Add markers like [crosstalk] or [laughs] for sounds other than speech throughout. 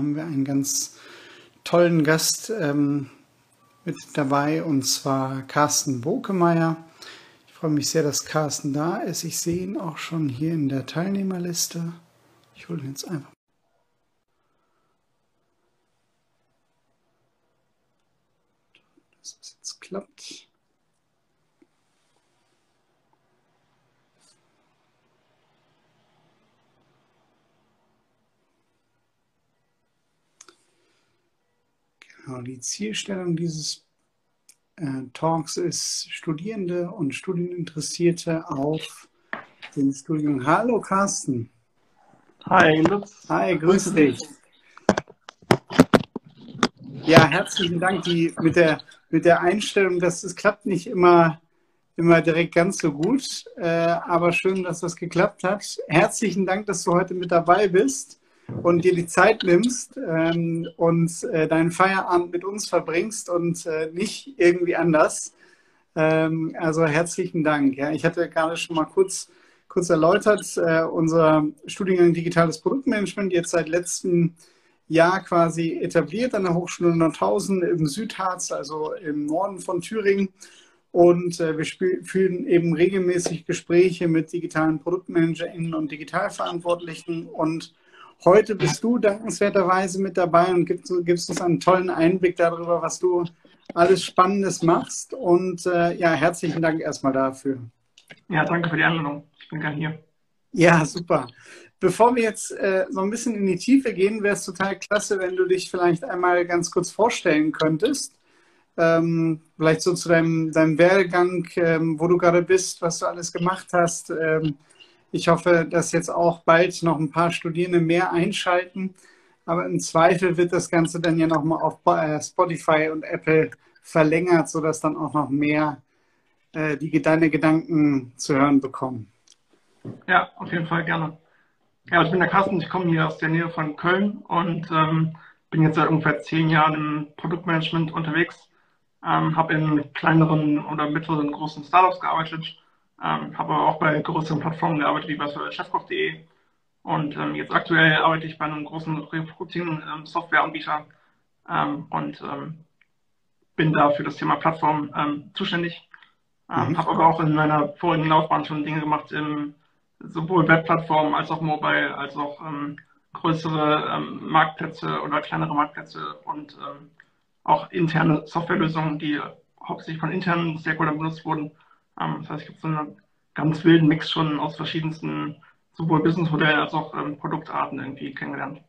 Haben wir einen ganz tollen Gast ähm, mit dabei und zwar Carsten Bokemeyer. Ich freue mich sehr, dass Carsten da ist. Ich sehe ihn auch schon hier in der Teilnehmerliste. Ich hole ihn jetzt einfach. Dass es jetzt klappt. Genau, die Zielstellung dieses äh, Talks ist, Studierende und Studieninteressierte auf den Studium. Hallo Carsten. Hi Lutz. Hi, grüße dich. Ja, herzlichen Dank die, mit, der, mit der Einstellung, dass es klappt nicht immer, immer direkt ganz so gut, äh, aber schön, dass das geklappt hat. Herzlichen Dank, dass du heute mit dabei bist und dir die Zeit nimmst ähm, und äh, deinen Feierabend mit uns verbringst und äh, nicht irgendwie anders. Ähm, also herzlichen Dank. Ja, ich hatte gerade schon mal kurz, kurz erläutert, äh, unser Studiengang Digitales Produktmanagement jetzt seit letztem Jahr quasi etabliert an der Hochschule Nordhausen im Südharz, also im Norden von Thüringen. Und äh, wir führen eben regelmäßig Gespräche mit digitalen ProduktmanagerInnen und Digitalverantwortlichen und Heute bist du dankenswerterweise mit dabei und gibst, gibst uns einen tollen Einblick darüber, was du alles Spannendes machst. Und äh, ja, herzlichen Dank erstmal dafür. Ja, danke für die Einladung. Ich bin gern hier. Ja, super. Bevor wir jetzt äh, so ein bisschen in die Tiefe gehen, wäre es total klasse, wenn du dich vielleicht einmal ganz kurz vorstellen könntest. Ähm, vielleicht so zu deinem, deinem Werdegang, ähm, wo du gerade bist, was du alles gemacht hast. Ähm, ich hoffe, dass jetzt auch bald noch ein paar Studierende mehr einschalten. Aber im Zweifel wird das Ganze dann ja nochmal auf äh, Spotify und Apple verlängert, sodass dann auch noch mehr äh, die deine Gedanken zu hören bekommen. Ja, auf jeden Fall gerne. Ja, ich bin der Carsten, ich komme hier aus der Nähe von Köln und ähm, bin jetzt seit ungefähr zehn Jahren im Produktmanagement unterwegs. Ähm, habe in kleineren oder mittleren großen Startups gearbeitet ähm, habe aber auch bei größeren Plattformen gearbeitet, wie beispielsweise chefkoch.de. Und ähm, jetzt aktuell arbeite ich bei einem großen Recruiting-Softwareanbieter ähm, und ähm, bin da für das Thema Plattform ähm, zuständig. Ähm, mhm. Habe aber auch in meiner vorigen Laufbahn schon Dinge gemacht, im, sowohl Webplattformen als auch Mobile, als auch größere Marktplätze oder kleinere Marktplätze und auch interne Softwarelösungen, die hauptsächlich von internen Stakeholdern benutzt wurden ähm, das heißt, ich habe so einen ganz wilden Mix schon aus verschiedensten sowohl Businessmodellen als auch ähm, Produktarten irgendwie kennengelernt.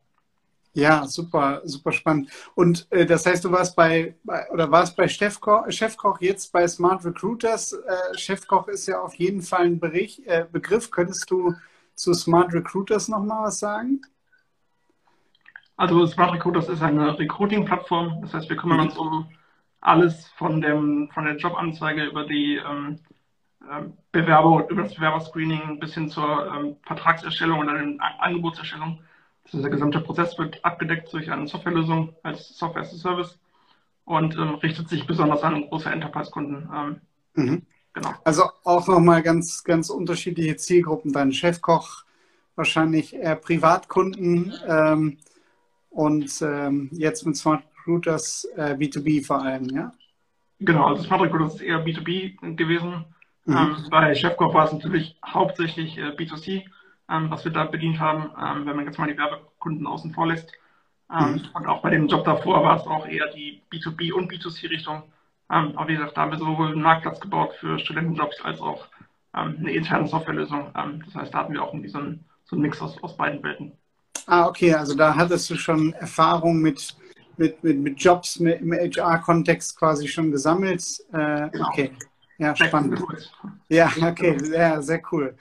Ja, super, super spannend. Und äh, das heißt, du warst bei, bei oder warst bei Chefkoch, Chefkoch jetzt bei Smart Recruiters. Äh, Chefkoch ist ja auf jeden Fall ein Bericht, äh, Begriff. Könntest du zu Smart Recruiters nochmal was sagen? Also Smart Recruiters ist eine Recruiting-Plattform. Das heißt, wir kümmern mhm. uns um alles von, dem, von der Jobanzeige über die ähm, Bewerber, über das Bewerberscreening bis hin zur ähm, Vertragserstellung oder der Angebotserstellung. Also der gesamte Prozess wird abgedeckt durch eine Softwarelösung als Software as a Service und ähm, richtet sich besonders an große Enterprise-Kunden. Ähm, mhm. Genau. Also auch nochmal ganz, ganz unterschiedliche Zielgruppen. Dein Chefkoch wahrscheinlich eher Privatkunden ähm, und ähm, jetzt mit Smart Recruiters äh, B2B vor allem, ja? Genau, also Smart Recruiters ist eher B2B gewesen. Mhm. Ähm, bei Chefkoch war es natürlich hauptsächlich äh, B2C, ähm, was wir da bedient haben, ähm, wenn man jetzt mal die Werbekunden außen vor lässt. Mhm. Und auch bei dem Job davor war es auch eher die B2B- und B2C-Richtung. Ähm, aber wie gesagt, da haben wir sowohl einen Marktplatz gebaut für Studentenjobs als auch eine interne Softwarelösung. das heißt, da hatten wir auch irgendwie so einen, so einen Mix aus, aus beiden Welten. Ah, okay, also da hattest du schon Erfahrung mit, mit, mit, mit Jobs mit, im HR-Kontext quasi schon gesammelt. Äh, genau. Okay, Ja, spannend. Ja, okay, sehr, sehr cool.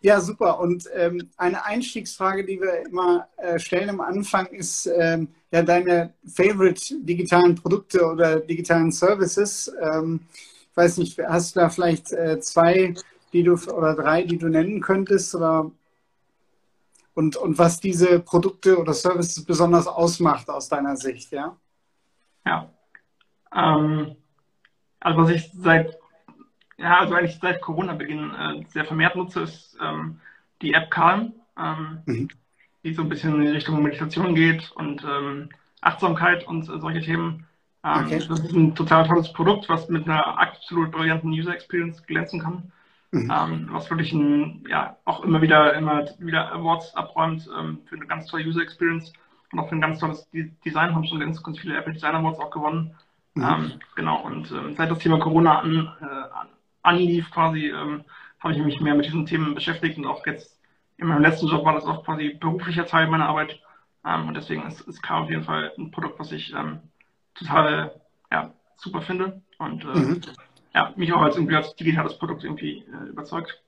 Ja, super. Und ähm, eine Einstiegsfrage, die wir immer äh, stellen am Anfang, ist ähm, ja deine favorite digitalen Produkte oder digitalen Services. Ähm, ich weiß nicht, hast du da vielleicht äh, zwei, die du oder drei, die du nennen könntest? Oder und, und was diese Produkte oder Services besonders ausmacht aus deiner Sicht, ja? Ja. Ähm, also was ich seit ja, also eigentlich seit Corona-Beginn äh, sehr vermehrt nutze, ist ähm, die App Calm, ähm, mhm. die so ein bisschen in Richtung Meditation geht und ähm, Achtsamkeit und äh, solche Themen. Ähm, okay. Das ist ein total tolles Produkt, was mit einer absolut brillanten User Experience glänzen kann. Mhm. Ähm, was wirklich ein, ja, auch immer wieder, immer wieder Awards abräumt ähm, für eine ganz tolle User Experience und auch für ein ganz tolles Design haben schon ganz, ganz viele Apple Design Awards auch gewonnen. Mhm. genau, und seit das Thema Corona an, äh, anlief, quasi, ähm, habe ich mich mehr mit diesen Themen beschäftigt und auch jetzt in meinem letzten Job war das auch quasi beruflicher Teil meiner Arbeit. Ähm, und deswegen ist, ist K auf jeden Fall ein Produkt, was ich ähm, total ja, super finde und äh, mhm. ja, mich auch als, irgendwie als digitales Produkt irgendwie äh, überzeugt.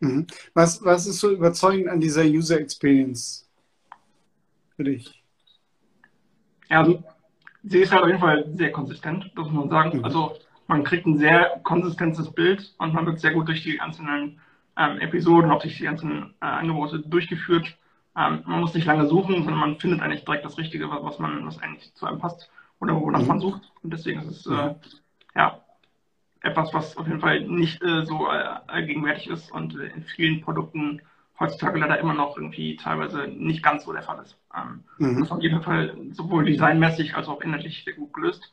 Mhm. Was, was ist so überzeugend an dieser User Experience für dich? Ja, also, sie ist halt auf jeden Fall sehr konsistent, das muss man sagen. Mhm. Also man kriegt ein sehr konsistentes Bild und man wird sehr gut durch die einzelnen ähm, Episoden, auch durch die einzelnen äh, Angebote durchgeführt. Ähm, man muss nicht lange suchen, sondern man findet eigentlich direkt das Richtige, was man, was eigentlich zu einem passt oder wonach mhm. man sucht. Und deswegen ist es äh, ja etwas, was auf jeden Fall nicht äh, so äh, allgegenwärtig ist und in vielen Produkten heutzutage leider immer noch irgendwie teilweise nicht ganz so der Fall ist. Ähm, mhm. Das ist auf jeden Fall sowohl designmäßig als auch inhaltlich sehr gut gelöst.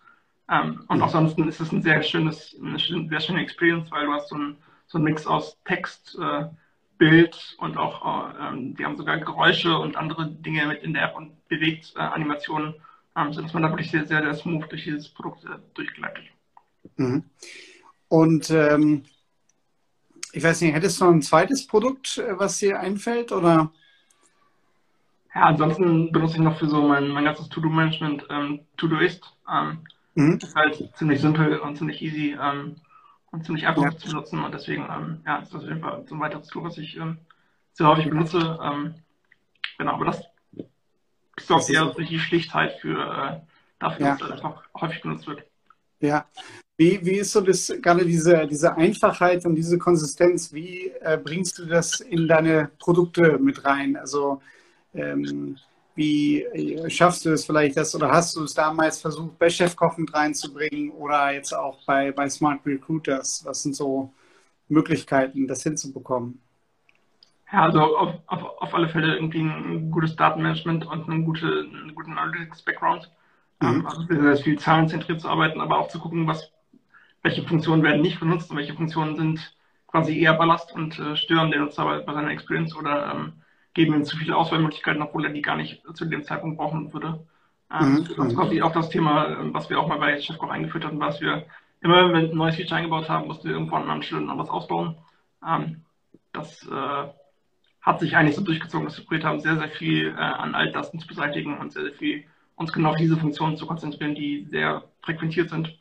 Ähm, und ansonsten ist es ein sehr schönes, eine sehr schöne Experience, weil du hast so ein, so ein Mix aus Text, äh, Bild und auch, äh, ähm, die haben sogar Geräusche und andere Dinge mit in der App und bewegt äh, Animationen, ähm, sodass man da wirklich sehr, sehr, sehr smooth durch dieses Produkt äh, durchgleitet. Mhm. Und ähm, ich weiß nicht, hättest du noch ein zweites Produkt, äh, was dir einfällt oder? Ja, ansonsten benutze ich noch für so mein, mein ganzes To-Do-Management ähm, To-Doist. Ähm, Mhm. Ist halt ziemlich simpel und ziemlich easy ähm, und ziemlich einfach ja. zu benutzen und deswegen ähm, ja, ist das auf jeden Fall so ein weiteres Tool, was ich ähm, sehr häufig benutze. Ähm, genau, aber das sorgt eher durch die Schlichtheit für äh, dafür, ja. dass das einfach häufig genutzt wird. Ja. Wie, wie ist so das, gerade diese, diese Einfachheit und diese Konsistenz, wie äh, bringst du das in deine Produkte mit rein? Also ähm, wie äh, schaffst du es vielleicht das oder hast du es damals versucht, bei Chefkoch mit reinzubringen oder jetzt auch bei, bei Smart Recruiters? Was sind so Möglichkeiten, das hinzubekommen? Ja, also auf, auf, auf alle Fälle irgendwie ein gutes Datenmanagement und einen, gute, einen guten Analytics-Background. Mhm. Ähm, also sehr viel zahlenzentriert zu arbeiten, aber auch zu gucken, was, welche Funktionen werden nicht benutzt und welche Funktionen sind quasi eher Ballast und äh, stören den Nutzer bei, bei seiner Experience oder ähm, geben ihm zu viele Auswahlmöglichkeiten, obwohl er die gar nicht zu dem Zeitpunkt brauchen würde. Ähm, mhm. Das ist quasi auch das Thema, was wir auch mal bei Chefkoch eingeführt hatten, was wir immer, wenn wir ein neues Feature eingebaut haben, mussten wir irgendwo an Stelle noch was ausbauen. Ähm, das äh, hat sich eigentlich so durchgezogen, dass wir probiert haben, sehr, sehr viel äh, an Altlasten zu beseitigen und sehr, sehr viel uns genau auf diese Funktionen zu konzentrieren, die sehr frequentiert sind.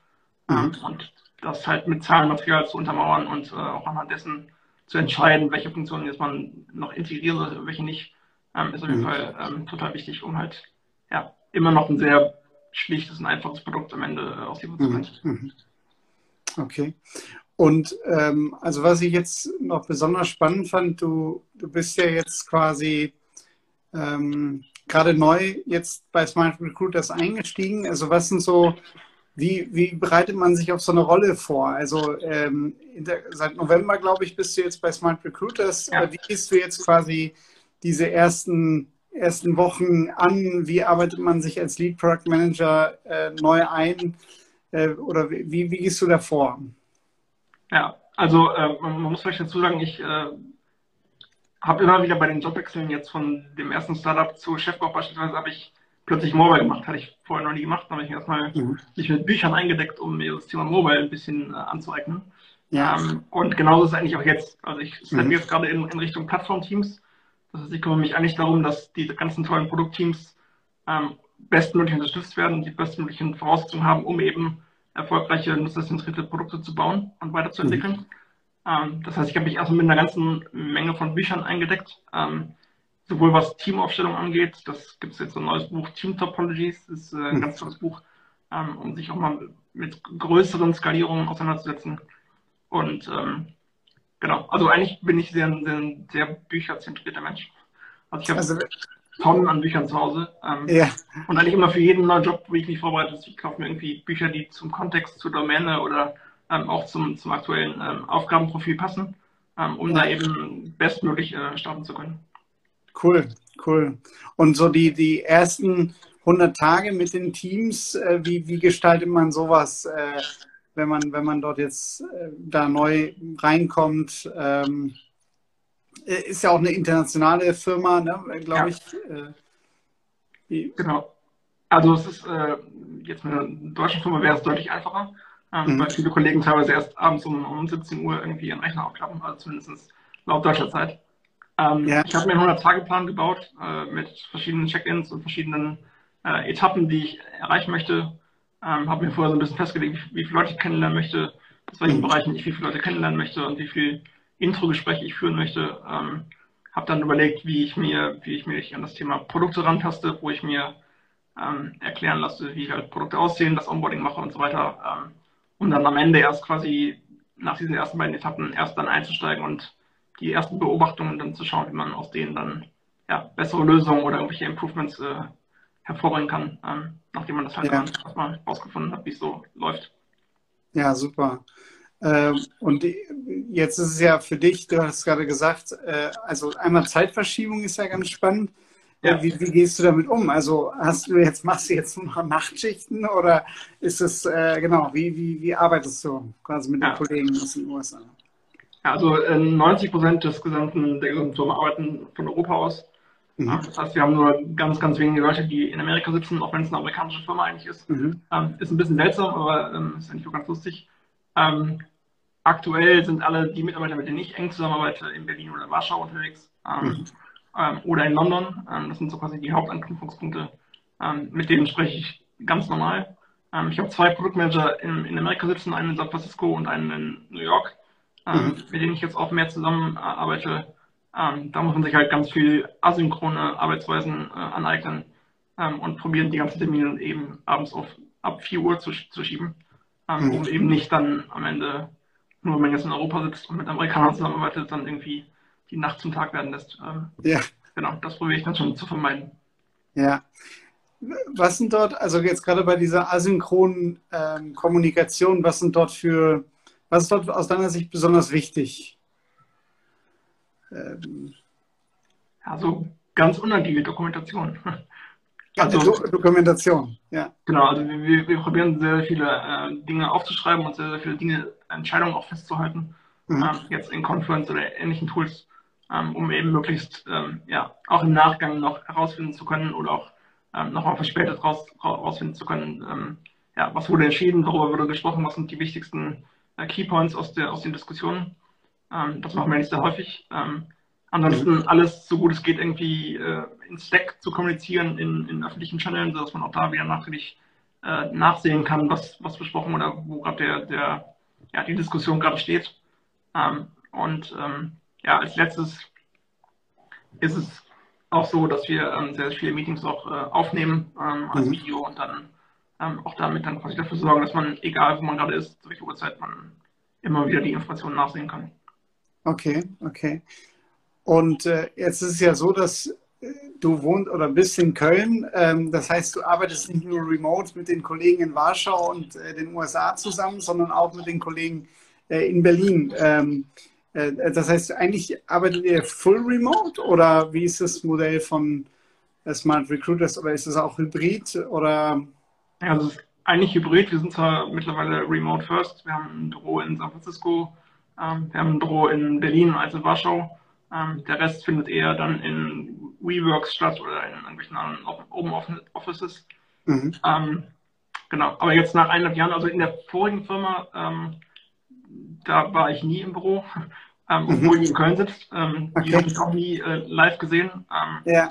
Mhm. Ähm, und das halt mit Zahlenmaterial zu untermauern und äh, auch anhand dessen zu entscheiden, welche Funktionen jetzt man noch integriert, welche nicht, ähm, ist auf jeden mhm. Fall ähm, total wichtig, um halt ja, immer noch ein sehr schlichtes und einfaches Produkt am Ende äh, ausliefern zu können. Mhm. mhm. Okay. Und ähm, also was ich jetzt noch besonders spannend fand, du, du bist ja jetzt quasi ähm, gerade neu jetzt bei Smart Recruiters eingestiegen. Also was sind so wie, wie bereitet man sich auf so eine Rolle vor? Also ähm, der, seit November, glaube ich, bist du jetzt bei Smart Recruiters. Ja. Wie gehst du jetzt quasi diese ersten, ersten Wochen an? Wie arbeitet man sich als Lead Product Manager äh, neu ein? Äh, oder wie, wie gehst du da vor? Ja, also äh, man, muss vielleicht dazu sagen, ich äh, habe immer wieder bei den Jobwechseln jetzt von dem ersten Startup zu Chefkoch beispielsweise, habe ich plötzlich Mobile gemacht. Hatte ich vorher noch nie gemacht. Da habe ich erstmal mhm. mich mit Büchern eingedeckt, um mir das Thema Mobile ein bisschen äh, anzueignen. Ja. Ähm, und genauso ist es eigentlich auch jetzt. Also ich stelle mhm. jetzt gerade in, in Richtung Plattformteams. Das heißt, ich kümmere mich eigentlich darum, dass die ganzen tollen Produktteams ähm, bestmöglich unterstützt werden, die bestmöglichen Voraussetzungen haben, um eben erfolgreiche nutzerzentrierte Produkte zu bauen und weiterzuentwickeln. Mhm. Ähm, das heißt, ich habe mich erstmal mit einer ganzen Menge von Büchern eingedeckt, ähm, sowohl was Teamaufstellung angeht, das gibt es jetzt ein neues Buch, Team Topologies, das ist äh, ein mhm. ganz tolles Buch, ähm, um sich auch mal mit größeren Skalierungen auseinanderzusetzen. Und ähm, genau, also eigentlich bin ich sehr, sehr, sehr bücherzentrierter Mensch. Also ich habe also, Tonnen an Büchern zu Hause. Ähm, ja. Und eigentlich immer für jeden neuen Job, wo ich mich vorbereite, ich kaufe mir irgendwie Bücher, die zum Kontext, zur Domäne oder ähm, auch zum, zum aktuellen ähm, Aufgabenprofil passen, ähm, um ja. da eben bestmöglich äh, starten zu können. Cool, cool. Und so die, die ersten 100 Tage mit den Teams, äh, wie, wie gestaltet man sowas, äh, wenn, man, wenn man dort jetzt äh, da neu reinkommt? Ähm, äh, ist ja auch eine internationale Firma, ne, glaube ja. ich. Äh, genau. Also es ist jetzt mit einer deutschen Firma wäre es deutlich einfacher ähm, mhm. weil viele Kollegen teilweise erst abends um, um 17 Uhr irgendwie ihren Rechner aufklappen, also zumindest laut deutscher Zeit. Ähm, ja. Ich habe mir einen 100-Tage-Plan gebaut äh, mit verschiedenen Check-ins und verschiedenen äh, Etappen, die ich erreichen möchte. Ähm, habe mir vorher so ein bisschen festgelegt, wie, wie, viele Leute ich kennenlernen möchte, aus welchen mhm. Bereichen ich wie viele Leute kennenlernen möchte und wie viel Intro-Gespräche ich führen möchte. Ähm, habe dann überlegt, wie ich mir, wie ich mich an das Thema Produkte rantaste, wo ich mir ähm, erklären lasse, wie halt Produkte aussehen, das Onboarding mache und so weiter. Ähm, um dann am Ende erst quasi nach diesen ersten beiden Etappen erst dann einzusteigen und die ersten Beobachtungen dann zu schauen, wie man aus denen dann ja, bessere Lösungen oder irgendwelche Improvements äh, hervorbringen kann, ähm, nachdem man das halt ja. erstmal rausgefunden hat, wie es so läuft. Ja, super. Ähm, und jetzt ist es ja für dich, du hast gerade gesagt, äh, also einmal Zeitverschiebung ist ja ganz spannend. Ja. Wie, wie, gehst du damit um? Also hast du jetzt, machst du jetzt nur noch Nachtschichten oder ist es, äh, genau, wie, wie, wie arbeitest du quasi mit ja. den Kollegen aus den USA? Ja, also äh, 90 Prozent des gesamten, der gesamten Firma arbeiten von Europa aus. Mhm. Das heißt, wir haben nur ganz, ganz wenige Leute, die in Amerika sitzen, auch wenn es eine amerikanische Firma eigentlich ist. Mhm. Ähm, ist ein bisschen seltsam, aber ähm, ist eigentlich auch ganz lustig. Ähm, aktuell sind alle die Mitarbeiter, mit denen ich eng zusammenarbeite, in Berlin oder Warschau unterwegs. Ähm, mhm ähm, oder in London. Ähm, das sind so quasi die Hauptanknüpfungspunkte. Mit denen spreche ich ganz normal. Ich habe zwei Produktmanager in, in Amerika sitzen, einen in San Francisco und einen in New York, mhm. mit denen ich jetzt auch mehr zusammenarbeite. Ähm, da muss man sich halt ganz viel asynchrone Arbeitsweisen äh, aneignen und probieren, die ganzen Termine eben abends auf ab 4 Uhr zu, zu schieben, mhm. um eben nicht dann am Ende, nur wenn man jetzt in Europa sitzt und mit Amerikanern zusammenarbeitet, dann irgendwie die Nacht zum Tag werden lässt. Ähm, ja. Genau, das probiere ich dann schon zu vermeiden. Ja. Was sind dort, also jetzt gerade bei dieser asynchronen ähm, Kommunikation, was sind dort für, was ist dort aus deiner Sicht besonders wichtig? Ähm, also ganz unagile Dokumentation. [laughs] Also, Do Dokumentation, ja. Genau, also wir, wir probieren sehr viele äh, Dinge aufzuschreiben und sehr, sehr viele Dinge, Entscheidungen auch festzuhalten. Mhm. Ähm, jetzt in Confluence oder ähnlichen Tools ähm, um eben möglichst ähm, ja, auch im Nachgang noch herausfinden zu können oder auch ähm, nochmal verspätet raus, herausfinden zu können, ähm, ja, was wurde entschieden, worüber wurde gesprochen, was sind die wichtigsten Keypoints aus, der, aus den Diskussionen. Ähm, das machen wir nicht sehr häufig. Ähm, ansonsten alles, so gut es geht, irgendwie äh, in Stack zu kommunizieren in, in öffentlichen Channels, sodass man auch da wieder nachträglich äh, nachsehen kann, was, was besprochen oder wo gerade der, der, ja, die Diskussion gerade steht. Ähm, und ähm, ja, als letztes ist es auch so, dass wir ähm, sehr, sehr viele Meetings auch äh, aufnehmen ähm, als mhm. Video und dann ähm, auch damit dann quasi dafür sorgen, dass man, egal wo man gerade ist, zu welcher Uhrzeit man immer wieder die Informationen nachsehen kann. Okay, okay. Und äh, jetzt ist es ja so, dass äh, du wohnst oder bist in Köln. Ähm, das heißt, du arbeitest nicht nur remote mit den Kollegen in Warschau und äh, den USA zusammen, sondern auch mit den Kollegen äh, in Berlin. Ähm, äh, das heißt, eigentlich arbeitet ihr full remote oder wie ist das Modell von Smart Recruiters oder ist es auch hybrid oder? Ja, also es ist eigentlich hybrid. Wir sind zwar mittlerweile remote first. Wir haben ein Büro in San Francisco, ähm, wir haben ein Büro in Berlin und eins in Warschau. Ähm, der Rest findet eher dann in WeWorks statt oder in irgendwelchen anderen Open Offices. Mhm. Ähm, genau, aber jetzt nach eineinhalb Jahren, also in der vorigen Firma, ähm, da war ich nie im Büro, [laughs] ähm, mhm. obwohl die in Köln sitzt. Ähm, okay. Die habe ich auch nie äh, live gesehen. Ja.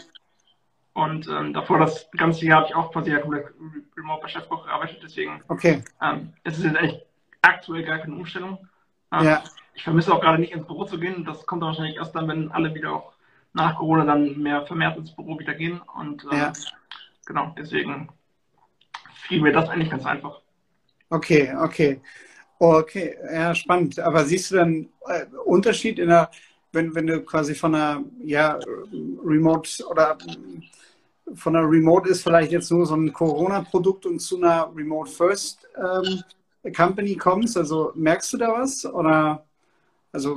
Und ähm, davor das ganze Jahr habe ich auch quasi ja komplett remote bei Chefkoch gearbeitet. Deswegen okay. ähm, es ist jetzt eigentlich aktuell gar keine Umstellung. Ähm, ja. Ich vermisse auch gerade nicht ins Büro zu gehen. Das kommt wahrscheinlich erst dann, wenn alle wieder auch nach Corona dann mehr vermehrt ins Büro wieder gehen. Und ähm, ja. genau, deswegen fiel mir das eigentlich ganz einfach. Okay, okay. Okay, ja, spannend. Aber siehst du dann äh, Unterschied in der, wenn, wenn du quasi von einer, ja, Remote oder von einer Remote ist vielleicht jetzt nur so ein Corona-Produkt und zu einer Remote First ähm, Company kommst? Also merkst du da was? Oder also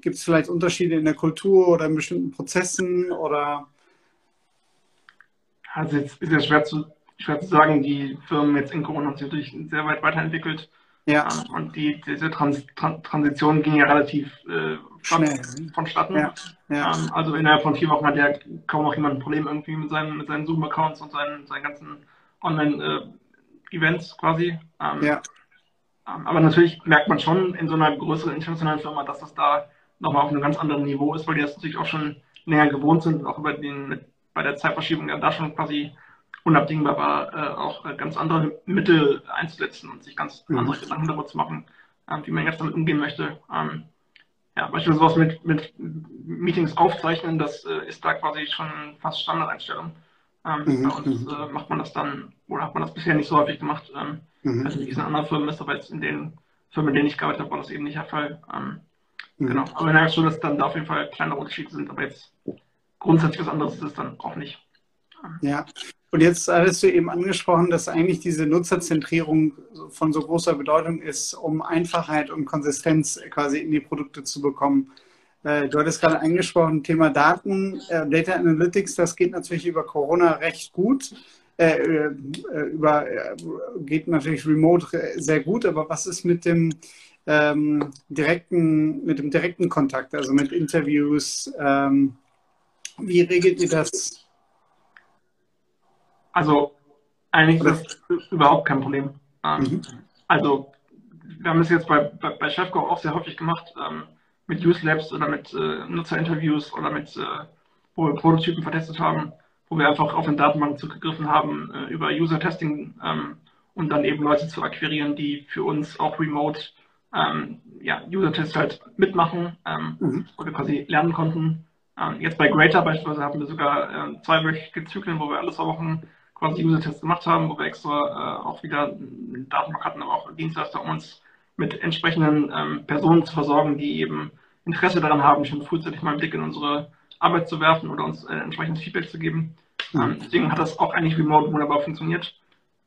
gibt es vielleicht Unterschiede in der Kultur oder in bestimmten Prozessen oder? Also jetzt ist ja schwer zu, schwer zu sagen, die Firmen jetzt in Corona haben sich natürlich sehr weit weiterentwickelt. Ja. Und die, diese Trans Trans Transition ging ja relativ äh, schnell vonstatten. Ja. Ja. Ähm, also innerhalb von vier Wochen hat ja kaum noch jemand ein Problem irgendwie mit seinen, mit seinen Zoom-Accounts und seinen, seinen ganzen Online-Events äh, quasi. Ähm, ja. Ähm, aber natürlich merkt man schon in so einer größeren internationalen Firma, dass das da nochmal auf einem ganz anderen Niveau ist, weil die das natürlich auch schon länger gewohnt sind auch über den, bei der Zeitverschiebung ja da schon quasi unabdingbar war, äh, auch äh, ganz andere Mittel einzusetzen und sich ganz mhm. andere Gedanken darüber zu machen, äh, wie man jetzt damit umgehen möchte. Ähm, ja, beispielsweise sowas mit, mit Meetings aufzeichnen, das äh, ist da quasi schon fast Standardeinstellung. Ähm, mhm. Bei uns äh, macht man das dann, oder hat man das bisher nicht so häufig gemacht. Ähm, mhm. Also in diesen anderen Firmen ist, aber jetzt in den Firmen, in denen ich gearbeitet habe, war das eben nicht der Fall. Ähm, mhm. Genau. Aber ich merke schon, dass dann da auf jeden Fall kleinere Unterschiede sind, aber jetzt grundsätzlich was anderes ist es dann auch nicht. Ja, und jetzt hattest du eben angesprochen, dass eigentlich diese Nutzerzentrierung von so großer Bedeutung ist, um Einfachheit und Konsistenz quasi in die Produkte zu bekommen. Äh, du hattest gerade angesprochen, Thema Daten, äh, Data Analytics, das geht natürlich über Corona recht gut. Äh, über, geht natürlich remote sehr gut, aber was ist mit dem ähm, direkten, mit dem direkten Kontakt, also mit Interviews? Ähm, wie regelt ihr das? Also eigentlich ist das überhaupt kein Problem. Ähm, mhm. Also wir haben es jetzt bei, bei, bei Chefco auch sehr häufig gemacht ähm, mit Use Labs oder mit äh, Nutzerinterviews oder mit, äh, wo wir Prototypen vertestet haben, wo wir einfach auf den Datenbank zugegriffen haben äh, über User-Testing ähm, und dann eben Leute zu akquirieren, die für uns auch remote ähm, ja, User-Tests halt mitmachen, ähm, mhm. wo wir quasi lernen konnten. Ähm, jetzt bei Greater beispielsweise haben wir sogar äh, zweiwöchige Zyklen, wo wir alle zwei Wochen quasi User-Tests gemacht haben, wo wir extra äh, auch wieder eine Datenbank hatten, aber auch Dienstleister, um uns mit entsprechenden ähm, Personen zu versorgen, die eben Interesse daran haben, schon frühzeitig mal einen Blick in unsere Arbeit zu werfen oder uns äh, entsprechendes Feedback zu geben. Ähm, deswegen hat das auch eigentlich remote wunderbar funktioniert.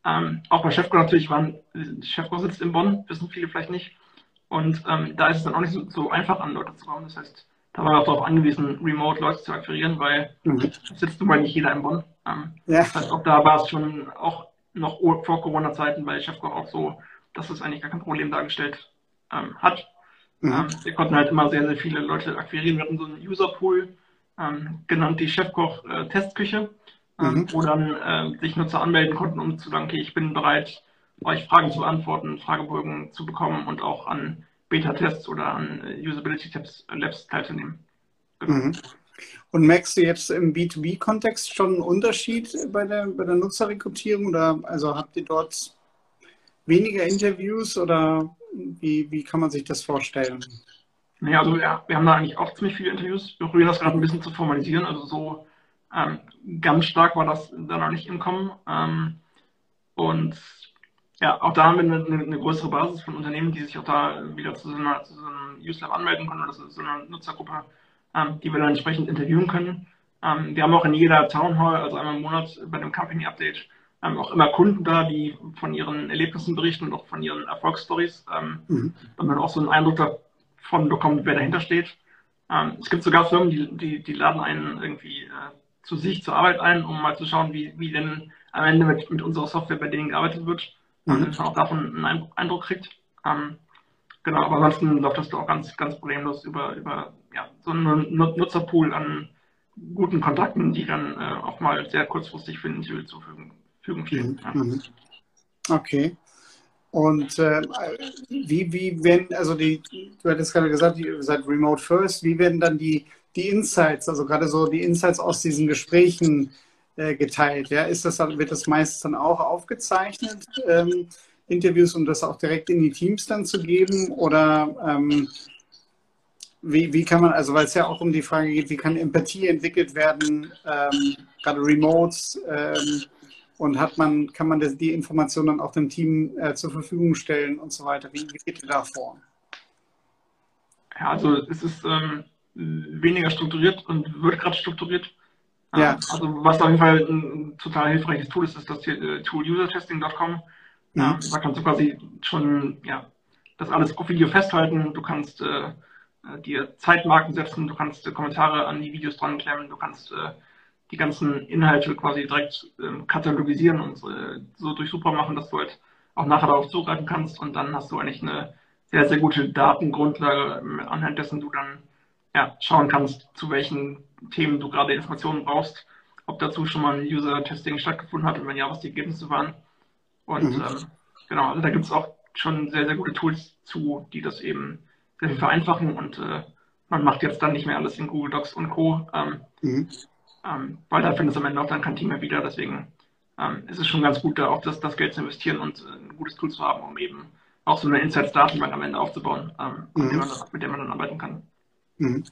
Ähm, auch bei Chefco natürlich waren, Chefco sitzt in Bonn, wissen viele vielleicht nicht. Und ähm, da ist es dann auch nicht so, so einfach an Leute zu kommen. Das heißt, da war auch darauf angewiesen, remote Leute zu akquirieren, weil mhm. sitzt nun mal nicht jeder in Bonn. Ähm, ja. Heißt, auch da war es schon auch noch vor Corona-Zeiten bei Chefkoch auch so, dass es eigentlich gar kein Problem dargestellt ähm, hat. Mhm. Ähm, wir konnten halt immer sehr, sehr viele Leute akquirieren. Wir hatten so einen User-Pool, ähm, genannt die Chefkoch-Testküche, äh, mhm. wo dann äh, sich Nutzer anmelden konnten, um zu sagen, okay, ich bin bereit, euch Fragen zu beantworten, Fragebögen zu bekommen und auch an Beta-Tests oder an äh, Usability-Labs äh, teilzunehmen. Genau. Mhm. Und merkst du jetzt im B2B-Kontext schon einen Unterschied bei der, bei der Nutzerrekrutierung? Oder also habt ihr dort weniger Interviews oder wie, wie kann man sich das vorstellen? Naja, also ja, wir haben da eigentlich auch ziemlich viele Interviews. Wir probieren das gerade ein bisschen zu formalisieren. Also so ähm, ganz stark war das da noch nicht im Kommen. Ähm, und ja, auch da haben wir eine, eine, größere Basis von Unternehmen, die sich auch da wieder zu so, einer, so einem UseLab anmelden können oder zu so einer Nutzergruppe, ähm, die wir dann entsprechend interviewen können. Ähm, wir haben auch in jeder Town Hall, also einmal im Monat bei dem Company Update, ähm, auch immer Kunden da, die von ihren Erlebnissen berichten und auch von ihren Erfolgsstories, ähm, mhm. und man auch so einen Eindruck davon bekommt, wer dahinter steht. Ähm, es gibt sogar Firmen, die, die, die laden einen irgendwie äh, zu sich zur Arbeit ein, um mal zu schauen, wie, wie denn am Ende mit, mit unserer Software bei denen gearbeitet wird mhm. damit man auch davon einen Eindruck kriegt. Ähm, genau, aber ansonsten läuft das auch ganz, ganz problemlos über, über ja, so einen Nutzerpool an guten Kontakten, die dann äh, auch mal sehr kurzfristig für ein Interview zur Verfügung stehen. Mhm. Ja. Mhm. Okay. Und äh, wie, wie werden, also die, du hattest gerade gesagt, ihr seid Remote First, wie werden dann die, die Insights, also gerade so die Insights aus diesen Gesprächen äh, geteilt. Ja? Ist das, wird das meistens dann auch aufgezeichnet, ähm, Interviews, um das auch direkt in die Teams dann zu geben? Oder ähm, wie, wie kann man, also weil es ja auch um die Frage geht, wie kann Empathie entwickelt werden, ähm, gerade Remotes, ähm, und hat man, kann man das, die Informationen dann auch dem Team äh, zur Verfügung stellen und so weiter? Wie, wie geht ihr da vor? Ja, also es ist ähm, weniger strukturiert und wird gerade strukturiert. Ähm, ja. Also was auf jeden Fall ein, total hilfreiches Tool ist, ist das äh, Tool usertesting.com. Ja. Da kannst du quasi schon ja, das alles auf Video festhalten. Du kannst äh, äh, dir Zeitmarken setzen, du kannst äh, Kommentare an die Videos dran klemmen, du kannst äh, die ganzen Inhalte quasi direkt ähm, katalogisieren und äh, so durchsuchbar machen, dass du halt auch nachher darauf zugreifen kannst und dann hast du eigentlich eine sehr, sehr gute Datengrundlage, anhand dessen du dann ja, schauen kannst, zu welchen Themen du gerade Informationen brauchst, ob dazu schon mal ein User-Testing stattgefunden hat und wenn ja, was die Ergebnisse waren. Und mhm. ähm, genau, also da gibt es auch schon sehr, sehr gute Tools zu, die das eben sehr viel vereinfachen und äh, man macht jetzt dann nicht mehr alles in Google Docs und Co. Ähm, mhm. ähm, weil da findet es am Ende auch dann kein Team mehr wieder. Deswegen ähm, ist es schon ganz gut, da auch das, das Geld zu investieren und äh, ein gutes Tool zu haben, um eben auch so eine Insights-Datenbank am Ende aufzubauen, ähm, mhm. mit, der man, mit, der man, dann arbeiten kann. Mhm.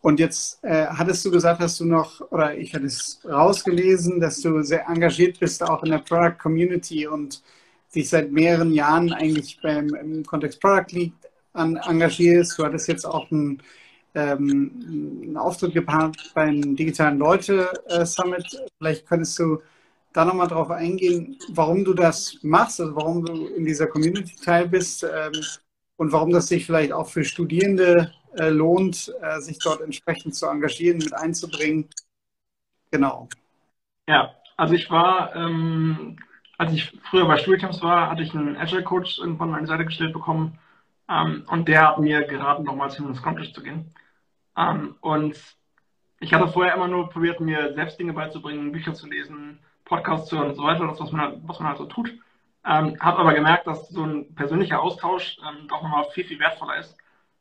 Und jetzt äh, hattest du gesagt, dass du noch, oder ich hatte es rausgelesen, dass du sehr engagiert bist, auch in der Product Community und dich seit mehreren Jahren eigentlich beim im Kontext Product League an, engagierst. Du hattest jetzt auch einen, ähm, einen Auftritt gepaart beim Digitalen Leute äh, Summit. Vielleicht könntest du da nochmal drauf eingehen, warum du das machst, also warum du in dieser Community teil bist ähm, und warum das sich vielleicht auch für Studierende äh, lohnt, äh, sich dort entsprechend zu engagieren, mit einzubringen. Genau. Ja, also ich war, ähm, als ich früher bei Studiecamps war, hatte ich einen Agile Coach irgendwann an die Seite gestellt bekommen ähm, und der hat mir geraten, nochmals hin ins Scrum zu gehen. Ähm, und ich hatte vorher immer nur probiert, mir selbst Dinge beizubringen, Bücher zu lesen, Podcasts zu hören und so weiter, das, was man halt, was man halt so tut. Ähm, habe aber gemerkt, dass so ein persönlicher Austausch ähm, doch nochmal viel, viel wertvoller ist.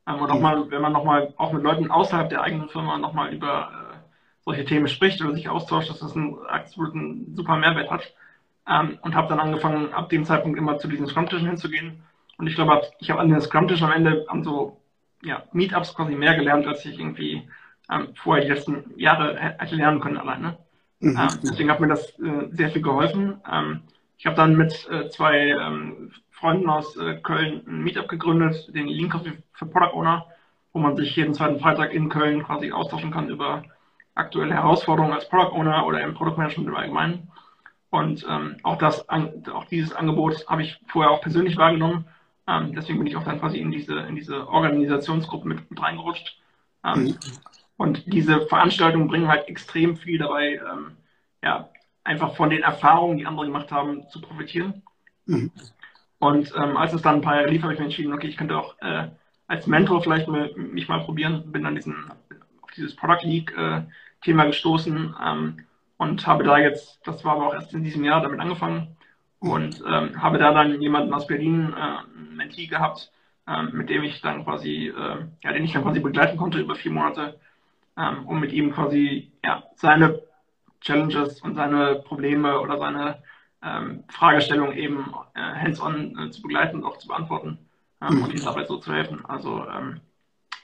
Ähm, und auch mhm. mal, wenn man nochmal auch mit Leuten außerhalb der eigenen Firma nochmal über äh, solche Themen spricht oder sich austauscht, dass das einen absoluten super Mehrwert hat. Ähm, und habe dann angefangen, ab dem Zeitpunkt immer zu diesen Scrum-Tischen hinzugehen und ich glaube, ich habe an den Scrum-Tisch am Ende an so ja, Meetups quasi mehr gelernt, als ich irgendwie ähm, vorher die letzten Jahre hätte lernen können alleine. Mhm. Ähm, deswegen hat mir das äh, sehr viel geholfen. Ähm, ich habe dann mit äh, zwei ähm, Freunden aus äh, Köln ein Meetup gegründet, den Link Coffee für Product Owner, wo man sich jeden zweiten Freitag in Köln quasi austauschen kann über aktuelle Herausforderungen als Product Owner oder im Product Management im Allgemeinen. Und ähm, auch das, auch dieses Angebot habe ich vorher auch persönlich wahrgenommen ähm, deswegen bin ich auch dann quasi in diese, in diese Organisationsgruppe mit, mit reingerutscht. Ähm, mhm. Und diese Veranstaltungen bringen halt extrem viel dabei, ähm, ja, einfach von den Erfahrungen, die andere gemacht haben, zu profitieren. Mhm. Und ähm, als es dann ein paar Jahre lief, habe ich mir entschieden, okay, ich könnte auch äh, als Mentor vielleicht mal, mich mal probieren. Bin dann diesen, auf dieses Product League äh, Thema gestoßen ähm, und habe da jetzt, das war aber auch erst in diesem Jahr, damit angefangen und ähm, habe da dann jemanden aus Berlin, äh, Mentee gehabt, ähm, mit dem ich dann quasi, äh, ja, den ich dann quasi begleiten konnte über vier Monate, ähm, um mit ihm quasi ja, seine Challenges und seine Probleme oder seine ähm, Fragestellungen eben äh, hands-on äh, zu begleiten und auch zu beantworten ähm, mhm. und ihm dabei so zu helfen. Also ähm,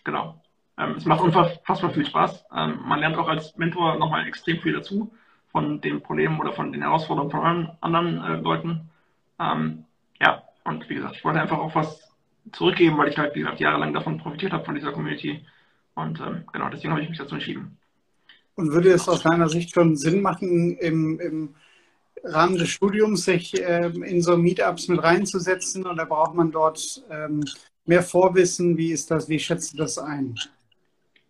genau. Ähm, es macht unfassbar viel Spaß. Ähm, man lernt auch als Mentor nochmal extrem viel dazu von den Problemen oder von den Herausforderungen von anderen äh, Leuten. Ähm, ja, und wie gesagt, ich wollte einfach auch was zurückgeben, weil ich halt, wie gesagt, jahrelang davon profitiert habe, von dieser Community. Und ähm, genau, deswegen habe ich mich dazu entschieden. Und würde es aus deiner Sicht schon Sinn machen, im, im Rahmen des Studiums sich ähm, in so Meetups mit reinzusetzen? Oder braucht man dort ähm, mehr Vorwissen? Wie ist das? Wie schätzt du das ein?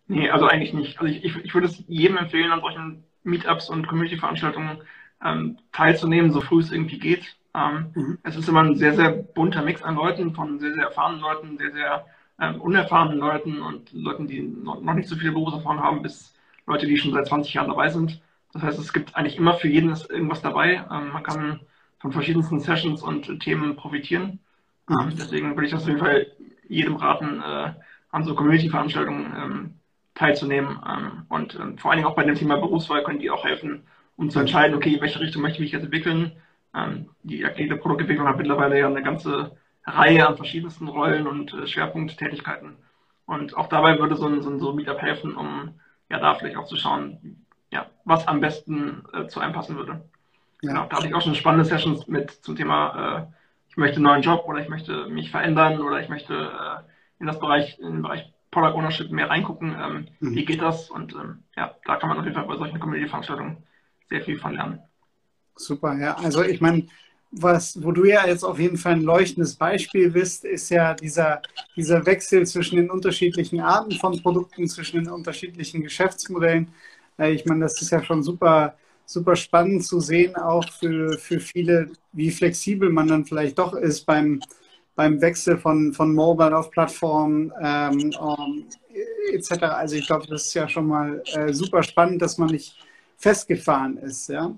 Nee, also eigentlich nicht. Also ich, ich, ich würde es jedem empfehlen, an solchen Meetups und Community-Veranstaltungen ähm, teilzunehmen, so früh es irgendwie geht. Ähm, mhm. Es ist immer ein sehr, sehr bunter Mix an Leuten, von sehr, sehr erfahrenen Leuten, sehr, sehr ähm, unerfahrenen Leuten und Leuten, die noch, noch nicht so viel Berufserfahrung haben, bis Leute, die schon seit 20 Jahren dabei sind. Das heißt, es gibt eigentlich immer für jeden irgendwas dabei. Ähm, man kann von verschiedensten Sessions und Themen profitieren. Mhm. deswegen würde ich das auf jeden Fall jedem raten, äh, an so Community-Veranstaltungen ähm, teilzunehmen. Ähm, und ähm, vor allen Dingen auch bei dem Thema Berufswahl können die auch helfen, um zu entscheiden, okay, in welche Richtung möchte ich mich jetzt entwickeln. Ähm, die agile Produktentwicklung hat mittlerweile ja eine ganze Reihe an verschiedensten Rollen und äh, Schwerpunkttätigkeiten. Und auch dabei würde so ein, so ein so Meetup helfen, um ja da vielleicht auch zu schauen, ja, was am besten äh, zu einem passen würde. Ja. Genau, da hatte ich auch schon spannende Sessions mit zum Thema, äh, ich möchte einen neuen Job oder ich möchte mich verändern oder ich möchte äh, in das Bereich, in den Bereich Product Ownership mehr reingucken. Ähm, mhm. Wie geht das? Und ähm, ja, da kann man auf jeden Fall bei solchen Community-Veranstaltungen sehr viel von lernen. Super, ja. Also ich meine, was, wo du ja jetzt auf jeden Fall ein leuchtendes Beispiel bist, ist ja dieser, dieser Wechsel zwischen den unterschiedlichen Arten von Produkten, zwischen den unterschiedlichen Geschäftsmodellen. Äh, ich meine, das ist ja schon super, super spannend zu sehen, auch für, für viele, wie flexibel man dann vielleicht doch ist beim, beim Wechsel von, von Mobile auf Plattform ähm, um, etc. Also ich glaube, das ist ja schon mal äh, super spannend, dass man nicht festgefahren ist. Ja,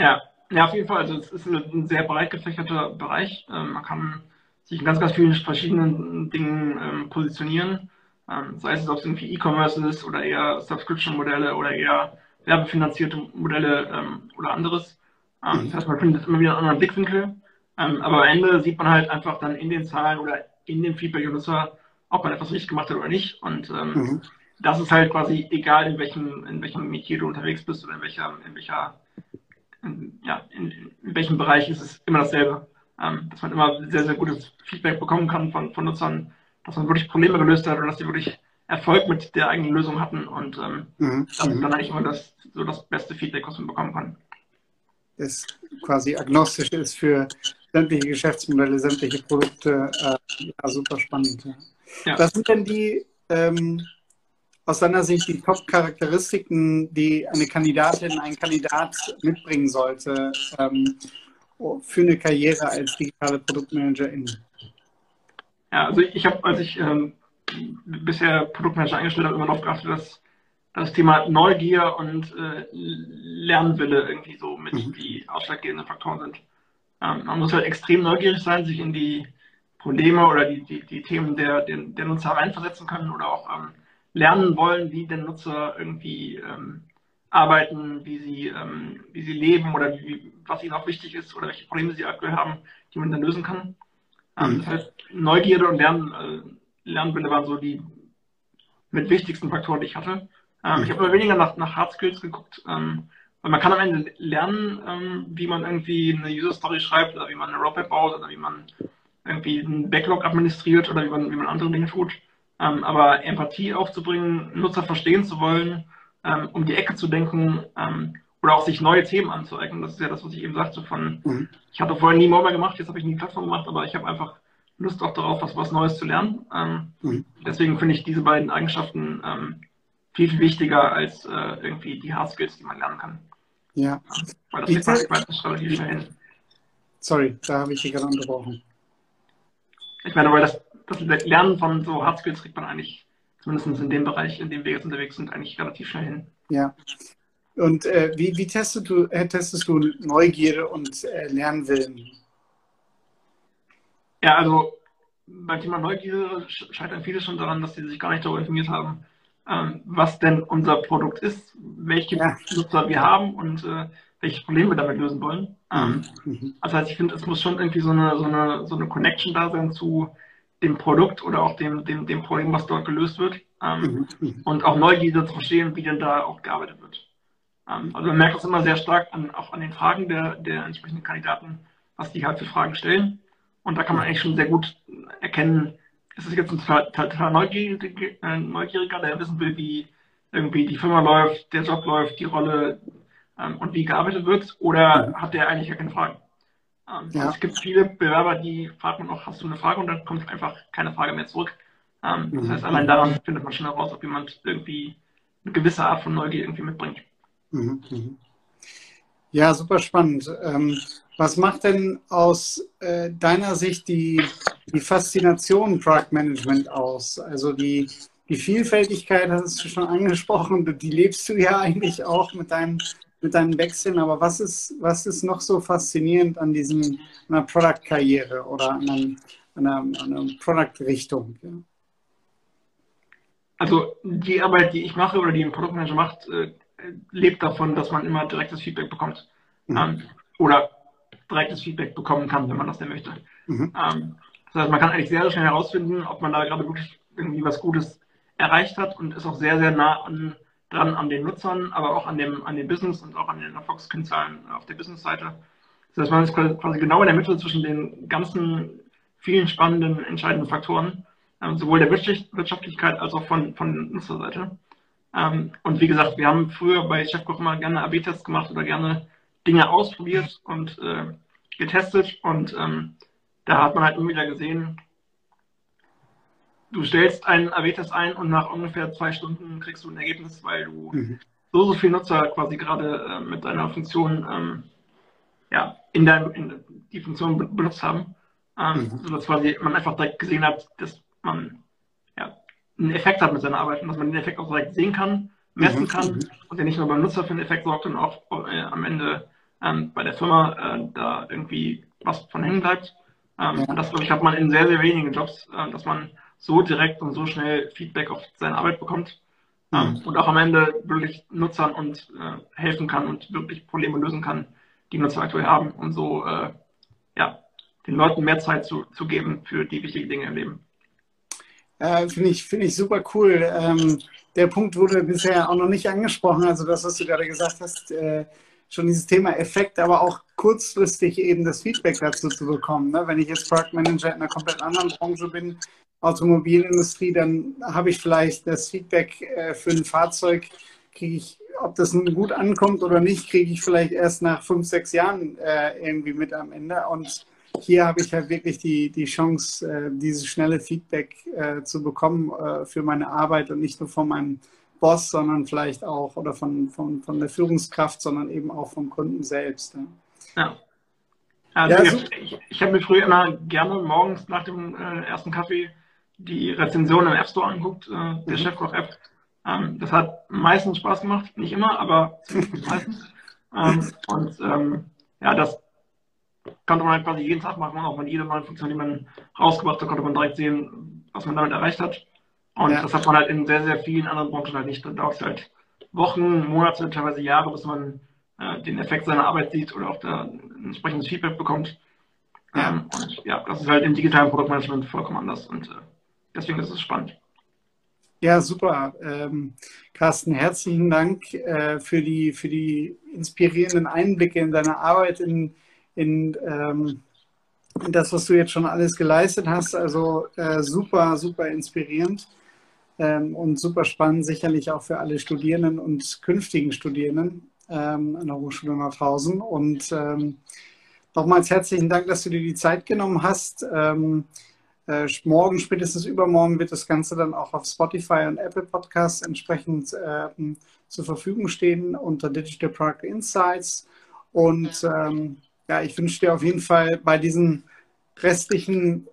ja ja, auf jeden Fall. Also es ist ein sehr breit gefächerter Bereich. Ähm, man kann sich in ganz, ganz vielen verschiedenen Dingen ähm, positionieren. Ähm, sei es, ob es irgendwie E-Commerce ist oder eher Subscription-Modelle oder eher werbefinanzierte Modelle ähm, oder anderes. Ähm, das heißt, man findet immer wieder einen anderen Blickwinkel. Ähm, aber am Ende sieht man halt einfach dann in den Zahlen oder in dem Feedback Nutzer, ob man etwas richtig gemacht hat oder nicht. Und mhm. das ist halt quasi egal, in welchem, in welchem Metier du unterwegs bist oder in welcher, in welcher ja, in, in, welchem Bereich ist es immer dasselbe. Ähm, dass man immer sehr, sehr gutes Feedback bekommen kann von, von Nutzern, dass man wirklich Probleme gelöst hat und dass sie wirklich Erfolg mit der eigenen Lösung hatten. Und ähm, mhm. das ist dann eigentlich immer das, so das beste Feedback, was man bekommen kann. Das quasi agnostisch ist für sämtliche Geschäftsmodelle, sämtliche Produkte. Äh, ja, super spannend. Ja. Ja. Was sind denn die ähm, aus deiner Sicht die Top-Charakteristiken, die eine Kandidatin, ein Kandidat mitbringen sollte ähm, für eine Karriere als digitale Produktmanagerin? Ja, also ich habe, als ich ähm, bisher Produktmanager eingestellt habe, immer noch geachtet, dass das Thema Neugier und äh, Lernwille irgendwie so mit mhm. die ausschlaggebenden Faktoren sind. Ähm, man muss halt extrem neugierig sein, sich in die Probleme oder die, die, die Themen der, der, der Nutzer reinversetzen können oder auch ähm, lernen wollen, wie der Nutzer irgendwie ähm, arbeiten, wie sie, ähm, wie sie leben oder wie, was ihnen auch wichtig ist oder welche Probleme sie aktuell haben, die man dann lösen kann. Ähm, mhm. Das heißt, Neugierde und Lernen, äh, Lernwille waren so die mit wichtigsten Faktoren, die ich hatte. Ähm, mhm. Ich habe aber weniger nach, nach Hard Skills geguckt, ähm, man kann am Ende lernen, ähm, wie man irgendwie eine User Story schreibt oder wie man eine Roadmap baut oder wie man irgendwie einen Backlog administriert oder wie man, wie man andere Dinge tut. Ähm, aber Empathie aufzubringen, Nutzer verstehen zu wollen, ähm, um die Ecke zu denken ähm, oder auch sich neue Themen anzueignen. Das ist ja das, was ich eben sagte von, mhm. ich hatte vorher nie Mobile gemacht, jetzt habe ich nie Plattform gemacht, aber ich habe einfach Lust auch darauf, was, was Neues zu lernen. Ähm, mhm. Deswegen finde ich diese beiden Eigenschaften ähm, viel, viel wichtiger als äh, irgendwie die Hard Skills, die man lernen kann. Ja. Weil das geht relativ schnell hin. Sorry, da habe ich dich gerade unterbrochen. Ich meine, weil das das Lernen von so Hard Skills kriegt man eigentlich, zumindest in dem Bereich, in dem wir jetzt unterwegs sind, eigentlich relativ schnell hin. Ja. Und äh, wie, wie testest, du, äh, testest du Neugierde und äh, Lernwillen? Ja, also beim Thema Neugierde scheitern viele schon daran, dass sie sich gar nicht darüber informiert haben, ähm, was denn unser Produkt ist, welche ja. Nutzer wir haben und äh, welche Probleme wir damit lösen wollen. Ähm, mhm. Also heißt, ich finde, es muss schon irgendwie so eine, so eine, so eine Connection da sein zu, dem Produkt oder auch dem, dem, dem Problem, was dort gelöst wird. Ähm, mhm, mhm. und auch Neugierde zu verstehen, wie denn da auch gearbeitet wird. Ähm, also man merkt das immer sehr stark an, auch an den Fragen der, der entsprechenden Kandidaten, was die halt für Fragen stellen. Und da kann man eigentlich schon sehr gut erkennen, ist es jetzt ein total Neugieriger, äh, Neugieriger, der wissen will, wie irgendwie die Firma läuft, der Job läuft, die Rolle ähm, und wie gearbeitet wird, oder hat der eigentlich ja keine Fragen? Ähm, ja. Es gibt viele Bewerber, die fragt man auch, hast du eine Frage und dann kommt einfach keine Frage mehr zurück. Ähm, das mhm. heißt, allein daran findet man schon heraus, ob jemand irgendwie eine gewisse Art von Neugier irgendwie mitbringt. Mhm. mhm. Ja, super spannend. Was macht denn aus äh, deiner Sicht die, die Faszination Product Management aus? Also die, die Vielfältigkeit hast du schon angesprochen, die lebst du ja [laughs] eigentlich auch mit deinem mit deinen Wechseln, aber was ist, was ist noch so faszinierend an diesem einer Product-Karriere oder an, einem, einer, einer Product-Richtung? Ja? Also die Arbeit, die ich mache oder die ein Produktmanager macht, äh, lebt davon, dass man immer direktes Feedback bekommt. Mhm. Ähm, oder direktes Feedback bekommen kann, wenn man das denn möchte. Mhm. Ähm, das heißt, man kann eigentlich sehr, sehr schnell herausfinden, ob man da gerade wirklich irgendwie was Gutes erreicht hat und ist auch sehr, sehr nah an, dran an den Nutzern, aber auch an dem, an dem Business und auch an den Erfolgskennzahlen auf der Business-Seite. Das heißt, man ist quasi genau in der Mitte zwischen den ganzen vielen spannenden, entscheidenden Faktoren, ähm, sowohl der Wirtschaftlichkeit als auch von, von Nutzerseite. Ähm, und wie gesagt, wir haben früher bei Chefkoch immer gerne AB-Tests gemacht oder gerne Dinge ausprobiert und äh, getestet und ähm, da hat man halt immer wieder gesehen, du stellst einen AW-Test ein und nach ungefähr zwei Stunden kriegst du ein Ergebnis, weil du mhm. so, so viele Nutzer quasi gerade äh, mit deiner Funktion ähm, ja, in, deinem, in die Funktion be benutzt haben. Ähm, mhm. Sodass quasi man einfach direkt gesehen hat, dass man ja, einen Effekt hat mit seiner Arbeit und dass man den Effekt auch direkt sehen kann, messen mhm. kann mhm. und der nicht nur beim Nutzer für einen Effekt sorgt, sondern auch äh, am Ende ähm, bei der Firma äh, da irgendwie was von hängen bleibt. Ähm, ja. Und das, glaube ich, hat man in sehr, sehr wenigen Jobs, äh, dass man so direkt und so schnell Feedback auf seine Arbeit bekommt ähm, und auch am Ende wirklich Nutzern und äh, helfen kann und wirklich Probleme lösen kann, die Nutzer aktuell haben und so äh, ja, den Leuten mehr Zeit zu, zu geben für die wichtigen Dinge im Leben. Äh, Finde ich, find ich super cool. Ähm, der Punkt wurde bisher auch noch nicht angesprochen. Also das, was du gerade gesagt hast, äh, schon dieses Thema Effekt, aber auch kurzfristig eben das Feedback dazu zu bekommen. Ne? Wenn ich jetzt Product Manager in einer komplett anderen Branche bin, Automobilindustrie, dann habe ich vielleicht das Feedback äh, für ein Fahrzeug, kriege ich, ob das nun gut ankommt oder nicht, kriege ich vielleicht erst nach fünf, sechs Jahren äh, irgendwie mit am Ende. Und hier habe ich halt wirklich die, die Chance, äh, dieses schnelle Feedback äh, zu bekommen äh, für meine Arbeit und nicht nur von meinem Boss, sondern vielleicht auch oder von, von, von der Führungskraft, sondern eben auch vom Kunden selbst. Ja. Also ja, ich, ich, ich habe mir früher immer gerne morgens nach dem äh, ersten Kaffee die Rezension im App Store anguckt, äh, der mhm. Chefkoch-App. Ähm, das hat meistens Spaß gemacht, nicht immer, aber [laughs] meistens. Ähm, und ähm, ja, das konnte man halt quasi jeden Tag machen, auch wenn jede neue Funktion, die man rausgebracht hat, konnte man direkt sehen, was man damit erreicht hat. Und ja. das hat man halt in sehr, sehr vielen anderen Branchen halt nicht. Da dauert es halt Wochen, Monate, teilweise Jahre, bis man äh, den Effekt seiner Arbeit sieht oder auch da ein entsprechendes Feedback bekommt. Ja. Ähm, und ja, das ist halt im digitalen Produktmanagement vollkommen anders und äh, deswegen ist es spannend. Ja, super. Ähm, Carsten, herzlichen Dank äh, für, die, für die inspirierenden Einblicke in deine Arbeit, in, in ähm, das, was du jetzt schon alles geleistet hast. Also äh, super, super inspirierend ähm, und super spannend, sicherlich auch für alle Studierenden und künftigen Studierenden ähm, an der Hochschule Nordhausen. Und ähm, nochmals herzlichen Dank, dass du dir die Zeit genommen hast. Ähm, äh, morgen, spätestens übermorgen, wird das Ganze dann auch auf Spotify und Apple Podcasts entsprechend äh, zur Verfügung stehen unter Digital Product Insights. Und ähm, ja, ich wünsche dir auf jeden Fall bei diesen restlichen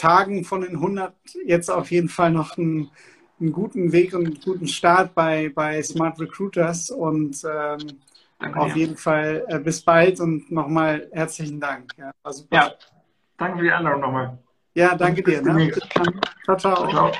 Tagen von den 100 jetzt auf jeden Fall noch einen, einen guten Weg und einen guten Start bei, bei Smart Recruiters und ähm, auf jeden Fall äh, bis bald und nochmal herzlichen Dank. Ja, ja, danke für die Einladung nochmal. Ja, danke dir. Ne? Ciao, ciao. ciao.